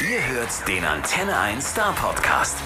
Ihr hört den Antenne 1 Star Podcast.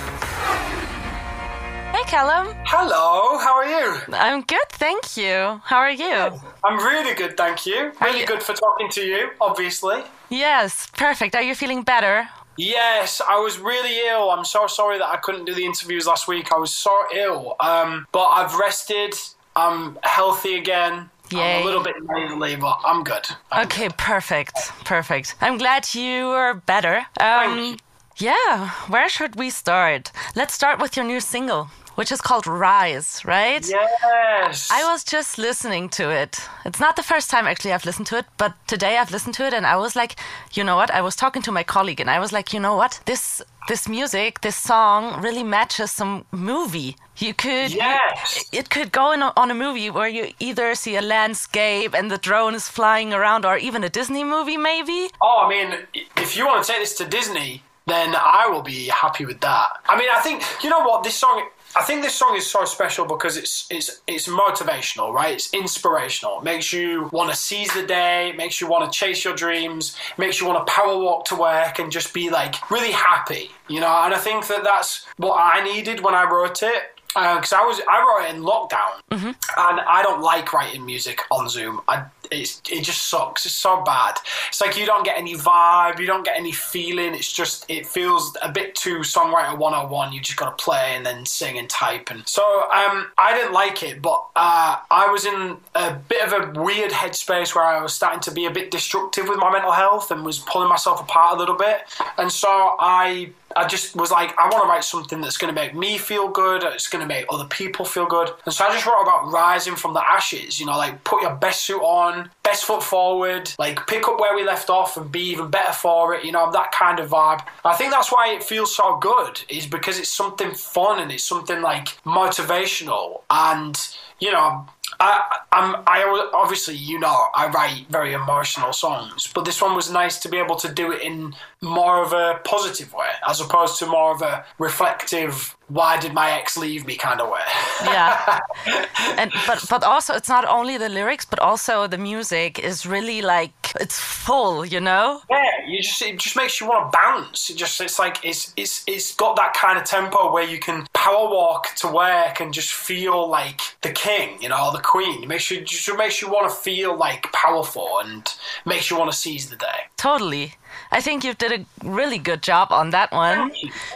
Hey, Callum. Hello, how are you? I'm good, thank you. How are you? I'm really good, thank you. Really you- good for talking to you, obviously. Yes, perfect. Are you feeling better? Yes, I was really ill. I'm so sorry that I couldn't do the interviews last week. I was so ill. Um, but I've rested. I'm healthy again. I'm a little bit nasally, but I'm good. I'm Okay, perfect. Perfect. I'm glad you are better. Um, yeah, where should we start? Let's start with your new single, which is called Rise, right? Yes. I was just listening to it. It's not the first time actually I've listened to it, but today I've listened to it and I was like, you know what? I was talking to my colleague and I was like, you know what? This this music, this song really matches some movie. You could Yes. it could go in a, on a movie where you either see a landscape and the drone is flying around or even a Disney movie maybe. Oh, I mean, if you want to take this to Disney, then I will be happy with that. I mean, I think you know what this song. I think this song is so special because it's it's it's motivational, right? It's inspirational. It makes you want to seize the day. It makes you want to chase your dreams. It makes you want to power walk to work and just be like really happy, you know. And I think that that's what I needed when I wrote it uh, because I was I wrote it in lockdown, mm-hmm. and I don't like writing music on Zoom. I it's it just sucks. It's so bad. It's like you don't get any vibe, you don't get any feeling. It's just it feels a bit too songwriter 101. You just got to play and then sing and type, and so um, I didn't like it. But uh, I was in a bit of a weird headspace where I was starting to be a bit destructive with my mental health and was pulling myself apart a little bit, and so I I just was like, I want to write something that's going to make me feel good. It's going to make other people feel good. And so I just wrote about rising from the ashes. You know, like put your best suit on, best foot forward, like pick up where we left off and be even better for it. You know, that kind of vibe. I think that's why it feels so good. Is because it's something fun and it's something like motivational and you know. I, I'm, I obviously, you know, I write very emotional songs, but this one was nice to be able to do it in more of a positive way, as opposed to more of a reflective, "Why did my ex leave me?" kind of way. Yeah. and but but also it's not only the lyrics but also the music is really like it's full, you know? Yeah, you just it just makes you want to bounce. It just it's like it's it's it's got that kind of tempo where you can power walk to work and just feel like the king, you know, or the queen. It makes you just makes you want to feel like powerful and makes you want to seize the day. Totally. I think you did a really good job on that one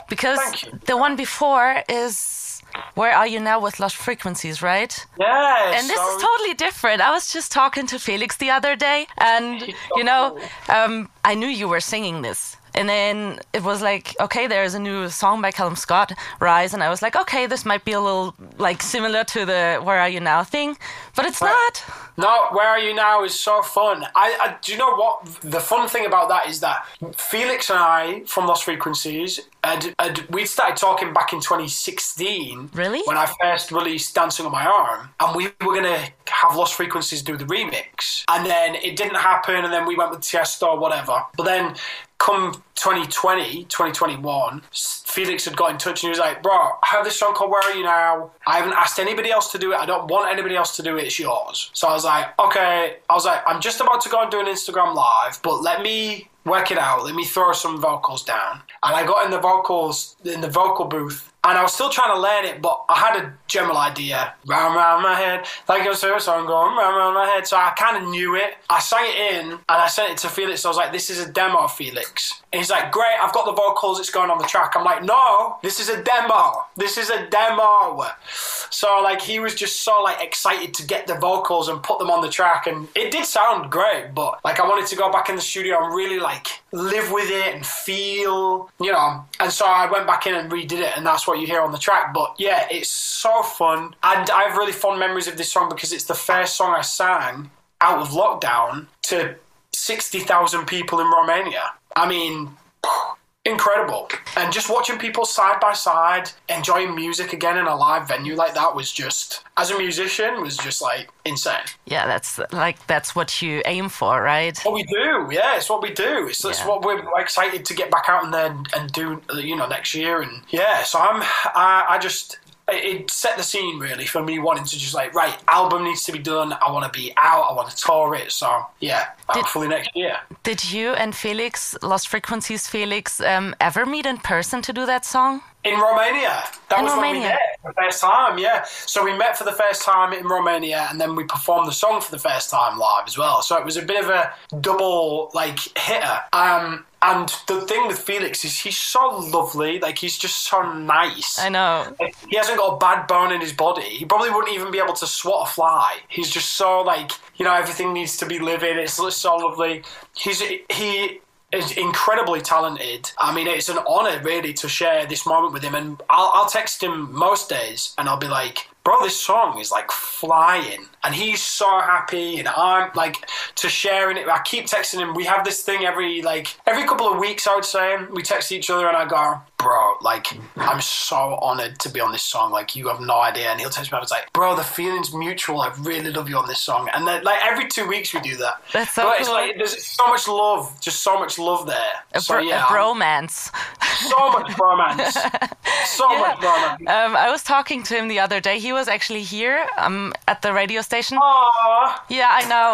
because the one before is Where Are You Now with Lost Frequencies, right? Yeah, And this so- is totally different. I was just talking to Felix the other day, and you know, um, I knew you were singing this. And then it was like, okay, there's a new song by Callum Scott, Rise, and I was like, okay, this might be a little like similar to the Where Are You Now thing, but it's not. No, where are you now is so fun. I, I do you know what the fun thing about that is that Felix and I from Lost Frequencies had, had we started talking back in 2016. Really? When I first released Dancing on My Own, and we were gonna have Lost Frequencies do the remix, and then it didn't happen, and then we went with Tiesto or whatever. But then. Come 2020, 2021, Felix had got in touch and he was like, Bro, I have this song called Where Are You Now? I haven't asked anybody else to do it. I don't want anybody else to do it. It's yours. So I was like, Okay. I was like, I'm just about to go and do an Instagram live, but let me work it out. Let me throw some vocals down. And I got in the vocals, in the vocal booth, and I was still trying to learn it, but I had a general idea. Round, round my head. Like a song going round, round my head. So I kind of knew it. I sang it in and I sent it to Felix. So I was like, this is a demo, Felix. And he's like, great, I've got the vocals, it's going on the track. I'm like, no, this is a demo. This is a demo. So like he was just so like excited to get the vocals and put them on the track and it did sound great, but like I wanted to go back in the studio and really like live with it and feel, you know. And so I went back in and redid it and that's what you hear on the track. But yeah, it's so fun. And I have really fond memories of this song because it's the first song I sang out of lockdown to 60,000 people in Romania. I mean, incredible. And just watching people side by side enjoying music again in a live venue like that was just, as a musician, was just like insane. Yeah, that's like that's what you aim for, right? What we do, yeah, it's what we do. It's, Yeah. what we're excited to get back out and then and do, you know, next year. And yeah, so I'm, I, I just it set the scene really for me wanting to just like right album needs to be done. I want to be out. I want to tour it. So yeah, Did- hopefully next year. Did you and Felix, Lost Frequencies Felix, um, ever meet in person to do that song? In Romania. That In was when we Romania. met for the first time, yeah. So we met for the first time in Romania and then we performed the song for the first time live as well. So it was a bit of a double like hitter. Um and the thing with Felix is he's so lovely, like he's just so nice. I know. Like, he hasn't got a bad bone in his body. He probably wouldn't even be able to swat a fly. He's just so like you know everything needs to be living. It's so lovely. He's he is incredibly talented. I mean, it's an honor really to share this moment with him. And I'll, I'll text him most days, and I'll be like, "Bro, this song is like flying," and he's so happy, and I'm like to sharing it. I keep texting him. We have this thing every like every couple of weeks. I would say we text each other, and I go, "Bro, like I'm so honored to be on this song. Like you have no idea." And he'll text me, I was like, "Bro, the feeling's mutual. I really love you on this song." And then like every two weeks we do that. That's so but it's cool. like there's so much love, just so much love there. A, so bro- yeah, a bromance. so much romance, so much romance. Um, I was talking to him the other day. He was actually here um, at the radio station. Aww. Yeah, I know.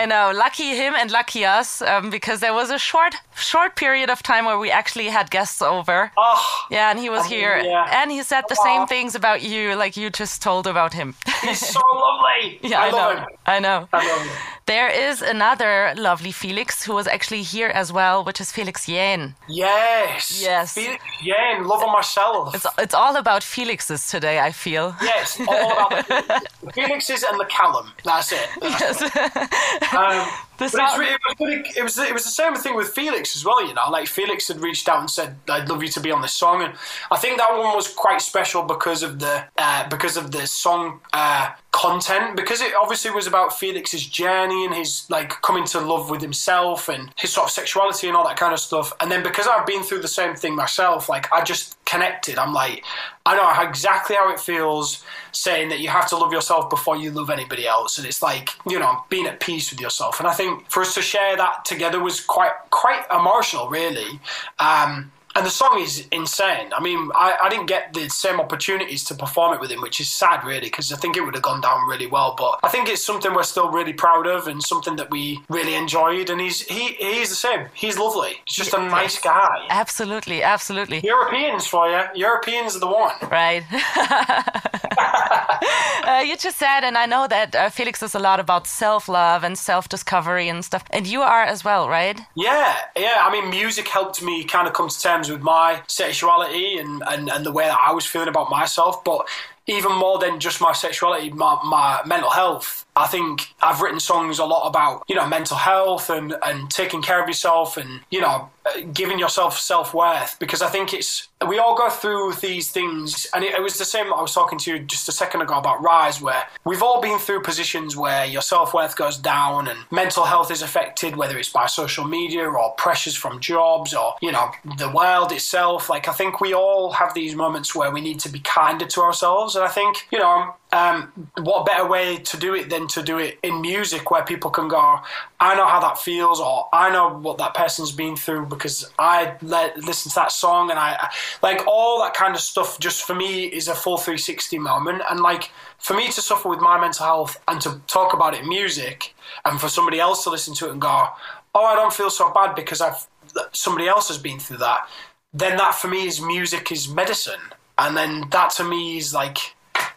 I know. Lucky him and lucky us, um, because there was a short, short period of time where we actually had guests over. Oh, Yeah, and he was mean, here, yeah. and he said the same things about you, like you just told about him. he's so lovely. yeah, I, I, love know. him. I know. I love him. There is another lovely Felix who was actually here as well, which is Felix Jaehn. Yes. Yes. Felix Jaehn, love on myself. It's it's all about Felixes today. I feel. Yes, all about the, the and the Callum. That's it. That's it. Um, This but it's, re- it, was it was it was the same thing with Felix as well. You know, like Felix had reached out and said, "I'd love you to be on this song," and I think that one was quite special because of the uh, because of the song uh, content. Because it obviously was about Felix's journey and his like coming to love with himself and his sort of sexuality and all that kind of stuff. And then because I've been through the same thing myself, like I just connected. I'm like, I know exactly how it feels saying that you have to love yourself before you love anybody else, and it's like you know being at peace with yourself. And I think for us to share that together was quite quite emotional, really. Um, and the song is insane. I mean, I, I didn't get the same opportunities to perform it with him, which is sad, really, because I think it would have gone down really well. But I think it's something we're still really proud of and something that we really enjoyed. And he's he he's the same. He's lovely. He's just a nice guy. Absolutely, absolutely. Europeans for you. Europeans are the one. Right. uh, you just said, and I know that uh, Felix is a lot about self love and self discovery and stuff. And you are as well, right? Yeah, yeah. I mean, music helped me kind of come to terms with my sexuality and, and, and the way that I was feeling about myself. But even more than just my sexuality, my, my mental health. I think I've written songs a lot about, you know, mental health and, and taking care of yourself and, you know, giving yourself self worth because I think it's, we all go through these things. And it, it was the same I was talking to you just a second ago about Rise, where we've all been through positions where your self worth goes down and mental health is affected, whether it's by social media or pressures from jobs or, you know, the world itself. Like, I think we all have these moments where we need to be kinder to ourselves. And I think, you know, um, what better way to do it than to do it in music where people can go, I know how that feels, or I know what that person's been through because I let, listen to that song, and I like all that kind of stuff. Just for me, is a full 360 moment, and like for me to suffer with my mental health and to talk about it in music, and for somebody else to listen to it and go, oh, I don't feel so bad because I've somebody else has been through that. Then that for me is music is medicine, and then that to me is like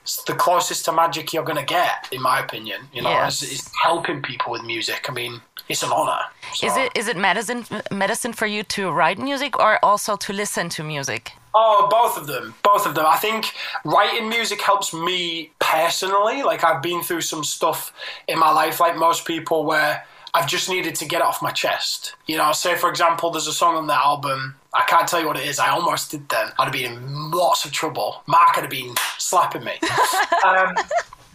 it's the closest to magic you're going to get, in my opinion. You know, Yes. is, is helping people with music. I mean, it's an honor. So- Is it is it medicine medicine for you to write music or also to listen to music? Oh, both of them. Both of them. I think writing music helps me personally. Like, I've been through some stuff in my life, like most people, where I've just needed to get it off my chest. You know, say, for example, there's a song on the album. I can't tell you what it is. I almost did then. I'd have been in lots of trouble. Mark would have been slapping me. um,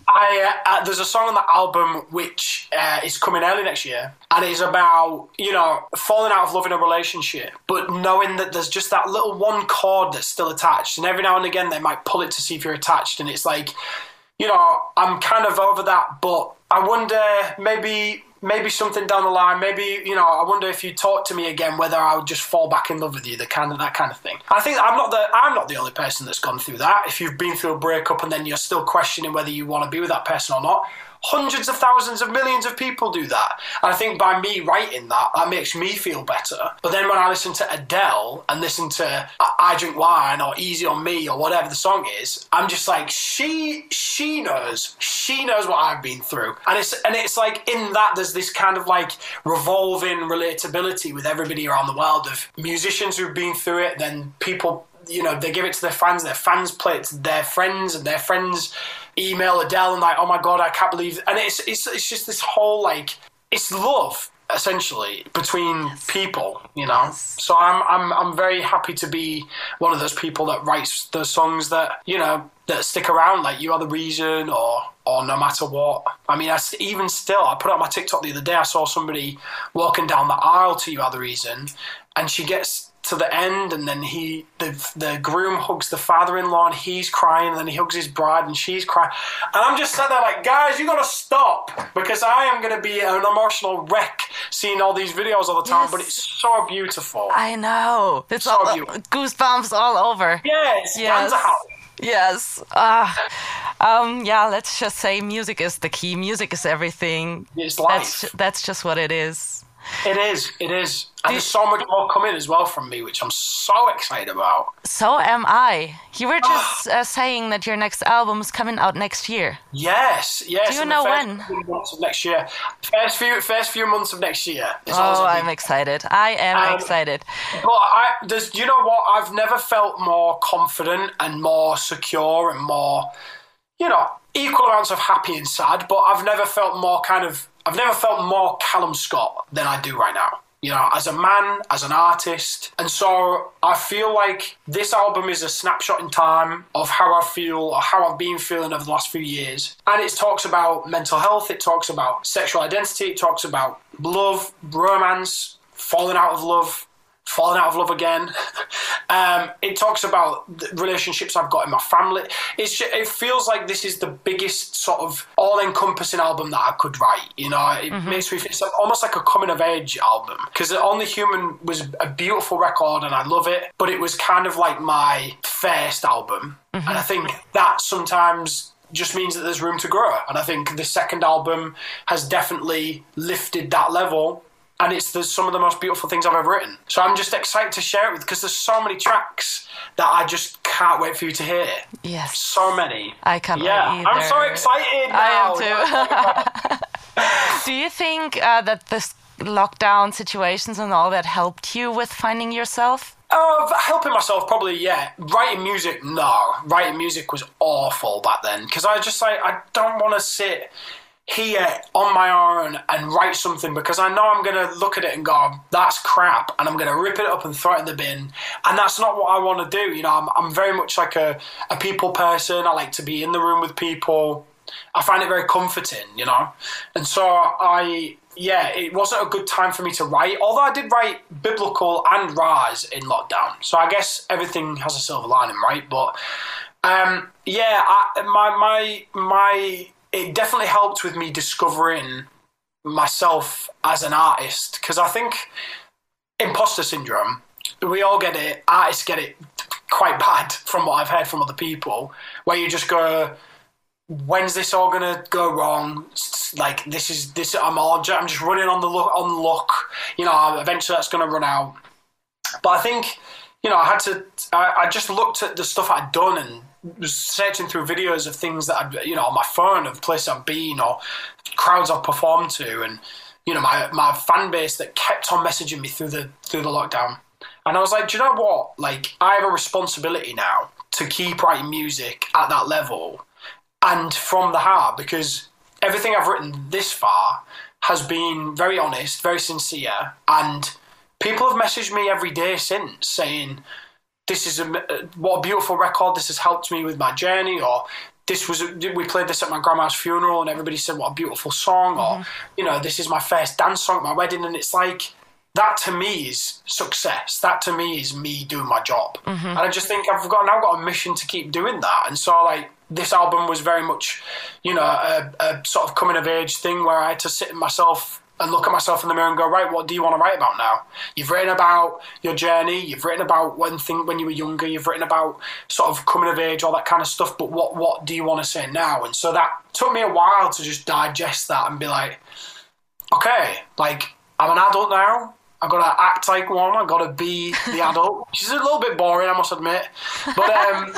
I, uh, uh, there's a song on the album which uh, is coming early next year, and it's about you know falling out of love in a relationship, but knowing that there's just that little one chord that's still attached, and every now and again they might pull it to see if you're attached, and it's like, you know, I'm kind of over that, but I wonder maybe maybe something down the line, maybe you know, I wonder if you talk to me again, whether I would just fall back in love with you, the kind of that kind of thing. I think I'm not the I'm not the only person that's gone through that. If you've been through a breakup and then you're still questioning whether you want to be with that person or not, hundreds of thousands of millions of people do that. And I think by me writing that, that makes me feel better. But then when I listen to Adele and listen to I Drink Wine or Easy on Me or whatever the song is, I'm just like, she she knows. She knows what I've been through. And it's and it's like in that there's this kind of like revolving relatability with everybody around the world of musicians who've been through it, then people you know, they give it to their fans, their fans play it to their friends, and their friends email Adele and like, oh my god, I can't believe, and it's it's it's just this whole like it's love essentially between yes. people, you know. Yes. So I'm I'm I'm very happy to be one of those people that writes the songs that you know that stick around, like "You Are the Reason" or or "No Matter What." I mean, I, even still, I put up my TikTok the other day. I saw somebody walking down the aisle to "You Are the Reason," and she gets to the end, and then he the the groom hugs the father-in-law, and he's crying, and then he hugs his bride, and she's crying, and I'm just sat there like, guys, you got to stop because I am going to be an emotional wreck seeing all these videos all the time, yes. but it's so beautiful. I know, it's so all, beautiful. goosebumps all over. Yes, yes. Yes. Uh, um, yeah, let's just say music is the key. Music is everything. It's life. That's, that's just what it is. It is. It is. And there's so much more coming as well from me, which I'm so excited about. So am I. You were just uh, saying that your next album is coming out next year. Yes, yes. Do you know when? Months of next year. First few, first few months of next year. Oh, I'm excited. I am um, excited. But I, there's, you know what? I've never felt more confident and more secure and more, you know, equal amounts of happy and sad. But I've never felt more kind of I've never felt more Callum Scott than I do right now. You know, as a man, as an artist. And so I feel like this album is a snapshot in time of how I feel or how I've been feeling over the last few years. And it talks about mental health, it talks about sexual identity, it talks about love, romance, falling out of love, falling out of love again. um, it talks about relationships I've got in my family. It's it feels like this is the biggest sort of all-encompassing album that I could write. You know, it mm-hmm. makes me feel it's almost like a coming-of-age album because Only Human was a beautiful record and I love it, but it was kind of like my first album, mm-hmm. and I think that sometimes just means that there's room to grow. And I think the second album has definitely lifted that level and it's the, some of the most beautiful things I've ever written. So I'm just excited to share it with because there's so many tracks that I just can't wait for you to hear. Yes, so many. I can't. Yeah, I'm so excited. Now. I am too. Do you think uh, that this lockdown situations and all that helped you with finding yourself? Uh, helping myself, probably, yeah. Writing music, no. Writing music was awful back then because I just like I don't want to sit here on my own and write something because I know I'm going to look at it and go, that's crap, and I'm going to rip it up and throw it in the bin. And that's not what I want to do. You know, I'm, I'm very much like a, a people person. I like to be in the room with people. I find it very comforting, you know. And so I, yeah, it wasn't a good time for me to write. Although I did write biblical and rise in lockdown, so I guess everything has a silver lining, right? But um, yeah, I, my my my it definitely helped with me discovering myself as an artist because I think imposter syndrome, we all get it, artists get it quite bad from what I've heard from other people, where you just go, when's this all gonna go wrong? Like this is this I'm all I'm just running on the look on luck. You know, eventually that's gonna run out. But I think you know I had to. I, I just looked at the stuff I'd done and was searching through videos of things that I'd, you know, on my phone of places I've been or crowds I've performed to, and you know, my my fan base that kept on messaging me through the through the lockdown. And I was like, do you know what? Like, I have a responsibility now to keep writing music at that level and from the heart because everything I've written this far has been very honest, very sincere, and people have messaged me every day since saying, this is a what a beautiful record. This has helped me with my journey, or this was we played this at my grandma's funeral, and everybody said what a beautiful song, mm-hmm. or you know, this is my first dance song at my wedding, and it's like that to me is success. That to me is me doing my job, mm-hmm. and I just think I've got now got a mission to keep doing that, and so like this album was very much, you know, a, a sort of coming of age thing where I had to sit in myself and look at myself in the mirror and go, right, what do you want to write about now? You've written about your journey, you've written about when thing when you were younger, you've written about sort of coming of age, all that kind of stuff. But what what do you want to say now? And so that took me a while to just digest that and be like, okay, like I'm an adult now. I've got to act like one. I've got to be the adult. She's a little bit boring, I must admit. But um,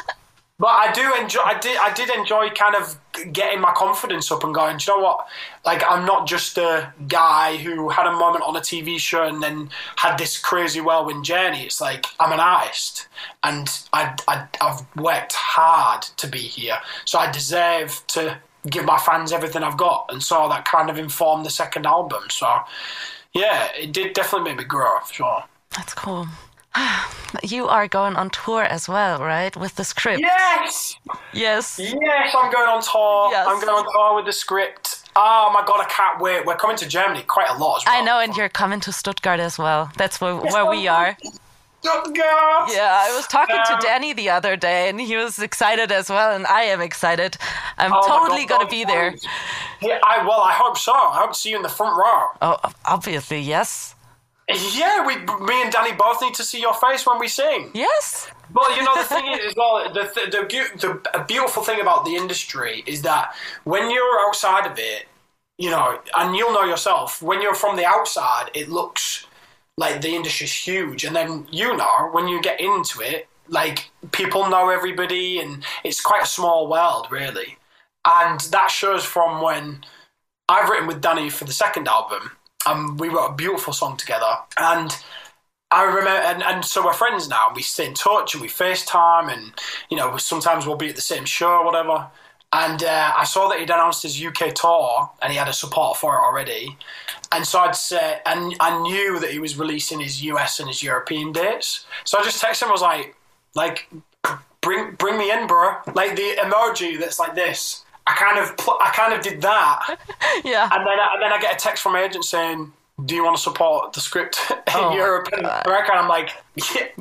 but I do enjoy. I did. I did enjoy kind of getting my confidence up and going. Do you know what? Like I'm not just a guy who had a moment on a TV show and then had this crazy whirlwind journey. It's like I'm an artist, and I, I I've worked hard to be here, so I deserve to give my fans everything I've got. And so that kind of informed the second album. So yeah, it did definitely make me grow. Sure. That's cool. You are going on tour as well, right? With the script. Yes. Yes. Yes, I'm going on tour. Yes. I'm going on tour with the script. Oh my god, I can't wait. We're coming to Germany quite a lot as well. I know, and you're coming to Stuttgart as well. That's where, where we are. Stuttgart. Yeah, I was talking to Um, Danny the other day, and he was excited as well, and I am excited. I'm Oh totally God, gonna be there. Yeah, I well, I hope so. I hope to see you in the front row. Oh, obviously, yes, Yeah, we, me and Danny both need to see your face when we sing. yes. Well, you know the thing is, well, the the, the the a beautiful thing about the industry is that when you're outside of it, you know, and you'll know yourself, when you're from the outside, it looks like the industry's huge, and then you know when you get into it, like people know everybody, and it's quite a small world, really. And that shows from when I've written with Danny for the second album, and we wrote a beautiful song together, and. I remember, and, and so we're friends now. We stay in touch and we FaceTime, and you know sometimes we'll be at the same show or whatever. And uh, I saw that he'd announced his UK tour, and he had a support for it already. And so I'd say, and I knew that he was releasing his US and his European dates. So I just texted him. I was like, like, bring bring me in, bro. Like the emoji that's like this. I kind of pl- I kind of did that. Yeah. And then, and then I get a text from my agent saying, "Do you want to support the script in Oh Europe and America?" And I'm like,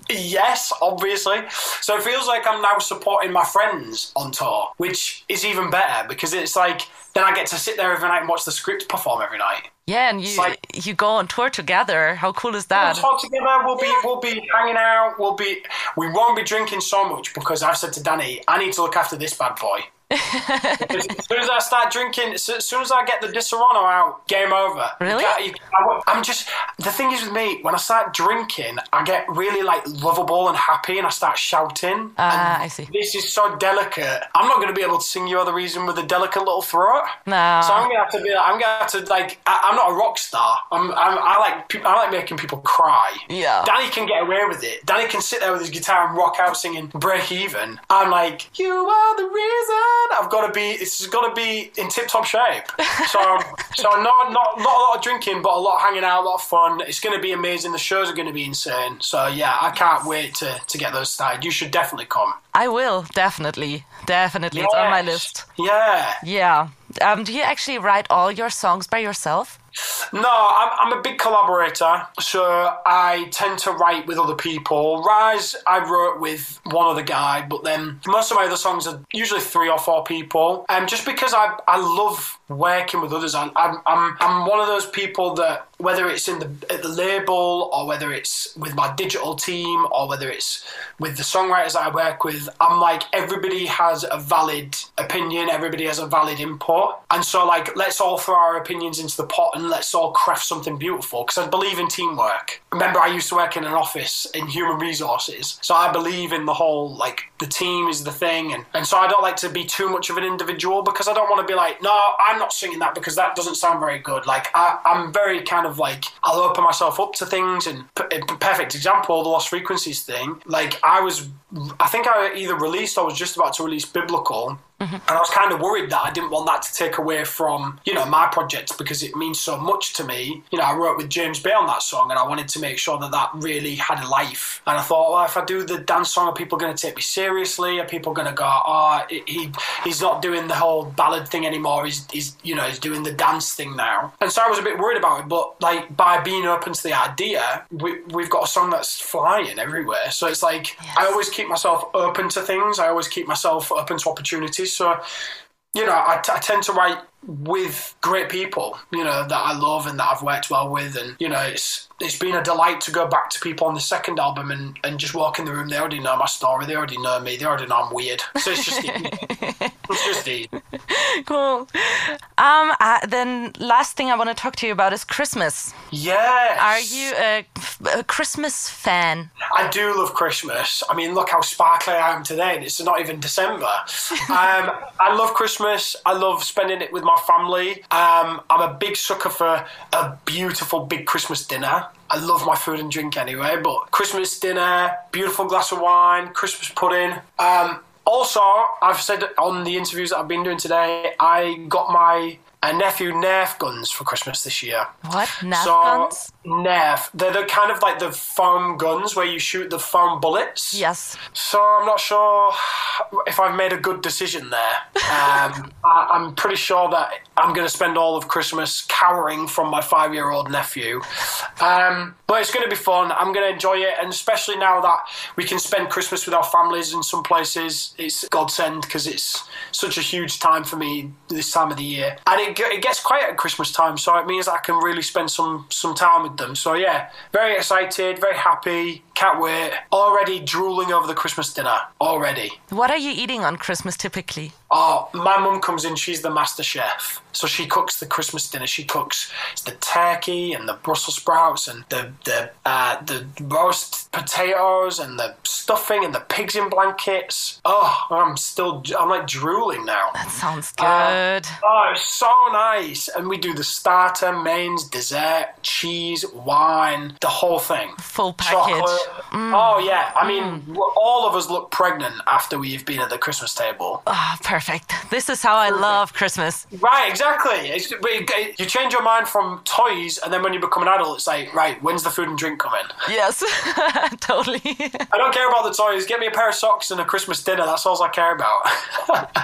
"Yes, obviously." So it feels like I'm now supporting my friends on tour, which is even better because it's like then I get to sit there every night and watch the script perform every night. Yeah, and you like- you go on tour together. How cool is We'll that? talk together. We'll be we'll be hanging out. We'll be we won't be drinking so much because I've said to Danny, I need to look after this bad boy. As soon as I start drinking, as soon as I get the Disaronno out, game over. Really? You I- I'm just the thing is with me when I start drinking, I get really like lovable and happy, and I start shouting. Ah, And I see. This is so delicate. I'm not going to be able to sing "You Are the Reason" with a delicate little throat. No. So I'm gonna have to be. I'm gonna have to like. I, I'm not a rock star. I'm. I'm I like. I like making people cry. Yeah. Danny can get away with it. Danny can sit there with his guitar and rock out singing "Break Even." I'm like, you are the reason. I've got to be. This has got to be in tip-top shape. So, so not not not a lot of drinking, but a lot of hanging out, a lot of fun. It's going to be amazing. The shows are going to be insane. So yeah, I can't wait to to get those started. You should definitely come. I will definitely, definitely. It's on my list. Yeah. Yeah. Um, do you actually write all your songs by yourself? No, I'm, I'm a big collaborator, so I tend to write with other people. Rise, I wrote with one other guy, but then most of my other songs are usually three or four people. And just because I, I love working with others, I'm, I'm, I'm, one of those people that whether it's in the at the label or whether it's with my digital team or whether it's with the songwriters I work with, I'm like everybody has a valid opinion, everybody has a valid input, and so like let's all throw our opinions into the pot and let's all craft something beautiful because I believe in teamwork. Remember, I used to work in an office in human resources, so I believe in the whole like the team is the thing, and and so I don't like to be too much of an individual because I don't want to be like no, I'm not singing that because that doesn't sound very good. Like I, I'm very kind of like I'll open myself up to things, and p- perfect example, the Lost Frequencies thing. Like I was, I think I either released or was just about to release Biblical. And I was kind of worried that I didn't want that to take away from, you know, my project because it means so much to me. You know, I wrote with James Bay on that song and I wanted to make sure that that really had a life. And I thought, well, if I do the dance song, are people going to take me seriously? Are people going to go, oh, he, he's not doing the whole ballad thing anymore. He's, he's, you know, he's doing the dance thing now. And so I was a bit worried about it. But, like, by being open to the idea, we, we've got a song that's flying everywhere. So it's like, I always keep myself open to things. I always keep myself open to opportunities. So, you know, I, t- I tend to write with great people, you know, that I love and that I've worked well with, and you know, it's it's been a delight to go back to people on the second album and, and just walk in the room. They already know my story. They already know me. They already know I'm weird. So it's just it's just easy. Cool. Um, uh, then last thing I want to talk to you about is Christmas. Yes. Are you a, a Christmas fan? I do love Christmas. I mean, look how sparkly I am today. and It's not even December. Um, I love Christmas. I love spending it with my family. Um, I'm a big sucker for a beautiful big Christmas dinner. I love my food and drink anyway, but Christmas dinner, beautiful glass of wine, Christmas pudding. Um, also, I've said on the interviews that I've been doing today, I got my uh, nephew Nerf guns for Christmas this year. What? Nerf so, guns? Nerf. They're the kind of like the foam guns where you shoot the foam bullets. Yes. So I'm not sure if I've made a good decision there. Um, I, I'm pretty sure that I'm going to spend all of Christmas cowering from my five year old nephew. Um, but it's going to be fun. I'm going to enjoy it. And especially now that we can spend Christmas with our families in some places, it's godsend because it's such a huge time for me this time of the year. And it, it gets quiet at Christmas time. So it means I can really spend some, some time with them. So yeah, very excited, very happy. Can't wait. Already drooling over the Christmas dinner. Already. What are you eating on Christmas typically? Oh, my mum comes in. She's the master chef, so she cooks the Christmas dinner. She cooks the turkey and the Brussels sprouts and the the uh, the roast potatoes and the stuffing and the pigs in blankets. Oh, I'm still I'm like drooling now. That sounds good. Uh, oh, it's so nice. And we do the starter, mains, dessert, cheese, wine, the whole thing. Full package. Chocolate. Oh yeah. I mean, all of us look pregnant after we've been at the Christmas table. Ah, perfect. This is how I love Christmas. Right, exactly. It's, but you- you change your mind from toys, and then when you become an adult, it's like, right, when's the food and drink coming? Yes, totally. I don't care about the toys. Get me a pair of socks and a Christmas dinner. That's all I care about.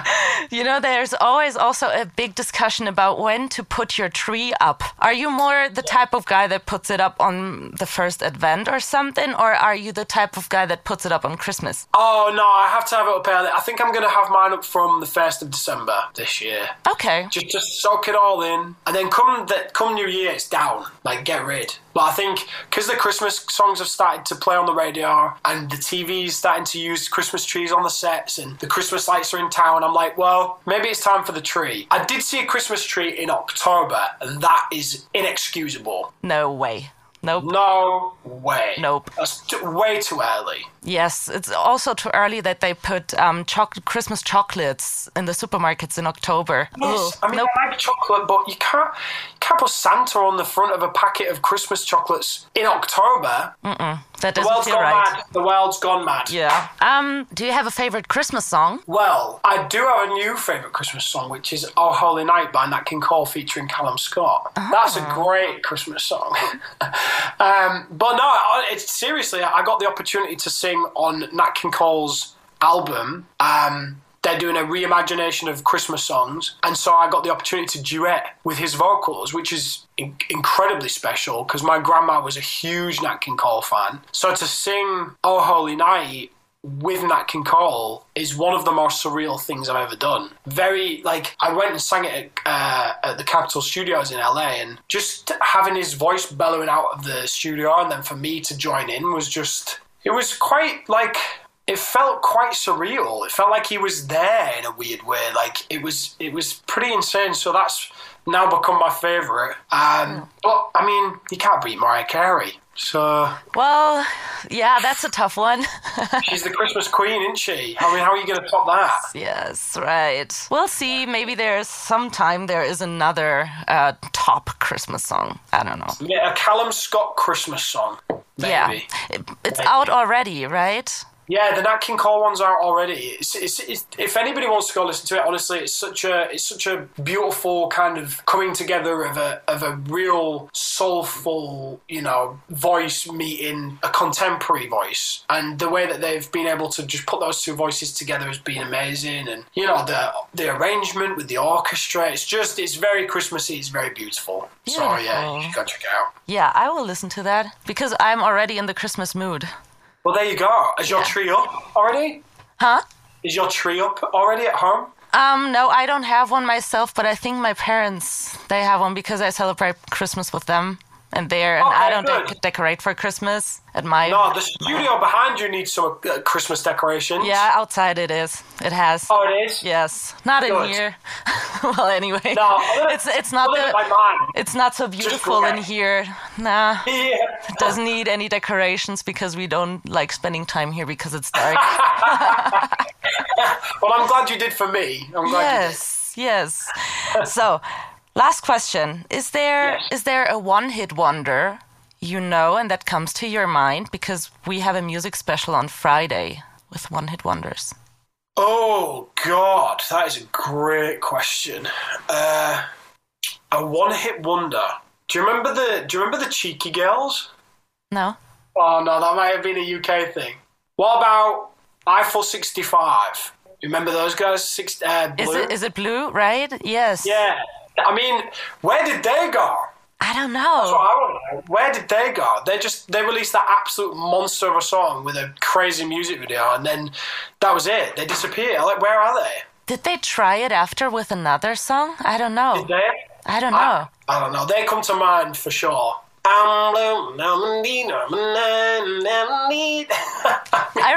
You know, there's always also a big discussion about when to put your tree up. Are you more the type of guy that puts it up on the first advent or something, or are you the type of guy that puts it up on Christmas? oh no, I have to have it up early. I think I'm going to have mine up from the first of December this year. Okay. Just just soak it all in, and then come the come New Year, it's down. Like get rid. But I think because the Christmas songs have started to play on the radio, and the TV's starting to use Christmas trees on the sets, and the Christmas lights are in town, I'm like, well, maybe it's time for the tree. I did see a Christmas tree in October, and that is inexcusable. No way. Nope. No way. Nope. That's way too early. Yes, it's also too early that they put um, choc- Christmas chocolates in the supermarkets in October. Yes. I mean nope. I like chocolate, but you can't you can't put Santa on the front of a packet of Christmas chocolates in October. that The world's feel gone right. mad. The world's gone mad. Yeah. Um. Do you have a favorite Christmas song? Well, I do have a new favourite Christmas song, which is "Oh Holy Night" by Nat King Cole featuring Callum Scott. That's a great Christmas song. um, but no, it's seriously. I got the opportunity to sing on Nat King Cole's album. Um, they're doing a reimagination of Christmas songs, and so I got the opportunity to duet with his vocals, which is in- incredibly special because my grandma was a huge Nat King Cole fan. So to sing "Oh Holy Night" with Nat King Cole is one of the most surreal things I've ever done. Very like I went and sang it at, uh, at the Capitol Studios in LA, and just having his voice bellowing out of the studio, and then for me to join in was just it was quite like it felt quite surreal. It felt like he was there in a weird way. Like it was it was pretty insane. So that's now become my favourite. Um, but I mean, you can't beat Mariah Carey. So Well, yeah, that's a tough one. she's the Christmas queen, isn't she? I mean, how are you going to top that? yes, right. We'll see. Maybe there's sometime there is another uh, top Christmas song. I don't know. Yeah, a Callum Scott Christmas song. Maybe. Yeah, it, it's Maybe. out already, right? Yeah, the Nat King Cole one's out already. It's, it's, it's, if anybody wants to go listen to it, honestly, it's such a it's such a beautiful kind of coming together of a of a real soulful, you know, voice meeting a contemporary voice, and the way that they've been able to just put those two voices together has been amazing. And you know, the the arrangement with the orchestra, it's just it's very Christmassy, it's very beautiful. So yeah, you should go check it out. Yeah, I will listen to that because I'm already in the Christmas mood. Well, there you go. Is your tree up already? Huh? Is your tree up already at home? Um, no, I don't have one myself, but I think my parents they have one because I celebrate Christmas with them, and there, and I don't good. dec- decorate for Christmas at my. No, the studio behind you needs some uh, Christmas decorations. Yeah, outside it is. It has. Oh, it is. Yes, not in here. well, anyway, No, it's it's not the my it's not so beautiful in here. Nah, Yeah. doesn't need any decorations because we don't like spending time here because it's dark. Well, I'm glad you did for me. I'm glad yes, yes. So, last question: Is there is Yes. there a one-hit wonder you know and that comes to your mind? Because we have a music special on Friday with one-hit wonders. Oh God, that is a great question. Uh, a one-hit wonder. Do you remember the Do you remember the Cheeky Girls? No. Oh no, that might have been a UK thing. What about Eiffel 65? You remember those guys? Six, uh, Is it is it blue? Right? Yes. yeah. I mean, where did they go? I don't know. I to know. Where did they go? They just they released that absolute monster of a song with a crazy music video, and then that was it. They disappeared. Like, where are they? Did they try it after with another song? I don't know. Did they? I don't know. I don't know. They come to mind for sure. I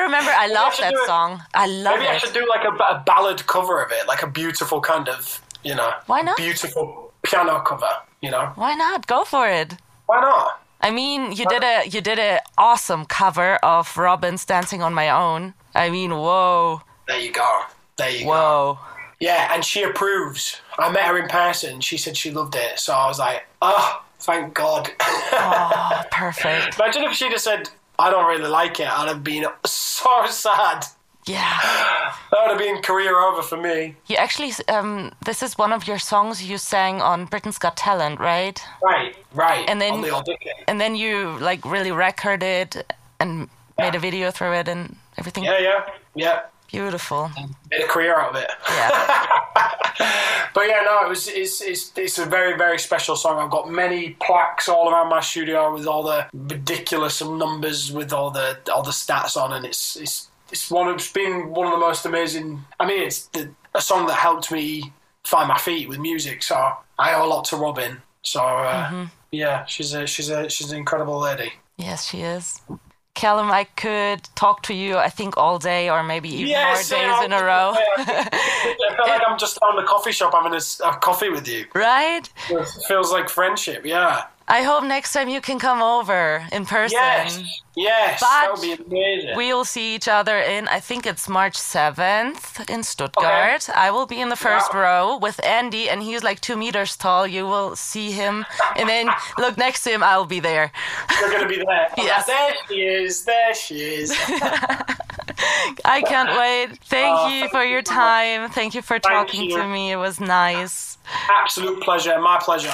remember I love that song. I love it. Maybe I should do like a, a ballad cover of it, like a beautiful kind of, you know, Why not? Beautiful piano cover, you know. Why not? Go for it. Why not? I mean, you did a you did a awesome cover of Robyn's "Dancing on My Own." I mean, whoa, There you go. There you go. whoa. Yeah, and she approves. I met her in person. She said she loved it. So I was like, oh, thank God. Oh, perfect. Imagine if she'd have said, I don't really like it. I'd have been so sad. Yeah. That would have been career over for me. You actually, um, this is one of your songs you sang on Britain's Got Talent, right? Right, right. And then- on the. And then you like really recorded and made a video through it and everything. Yeah, yeah, yeah. Beautiful. Made a career out of it. Yeah. But yeah, no, it was. It's, it's it's a very very special song. I've got many plaques all around my studio with all the ridiculous numbers with all the all the stats on, and it's it's it's one. of- It's been one of the most amazing. I mean, it's the, a song that helped me find my feet with music. So I owe a lot to Robyn. So uh, yeah, she's a she's a she's an incredible lady. yes, she is. Callum, I could talk to you, I think, all day or maybe even Yes, more days yeah, in a row. I feel like I'm just on the coffee shop having a, a coffee with you. right? It feels like friendship. Yeah. I hope next time you can come over in person. Yes. Yes. that would be amazing. We'll see each other in, I think it's March 7th in Stuttgart. I will be in the first Wow. row with Andy, and he's like two meters tall. You will see him. And then look next to him, I'll be there. You're going to be there. Ah, yes. like, there she is. There she is. I can't wait. Thank Oh, you thank for you your much. time. Thank you for talking you. to me. It was nice. Absolute pleasure. My pleasure.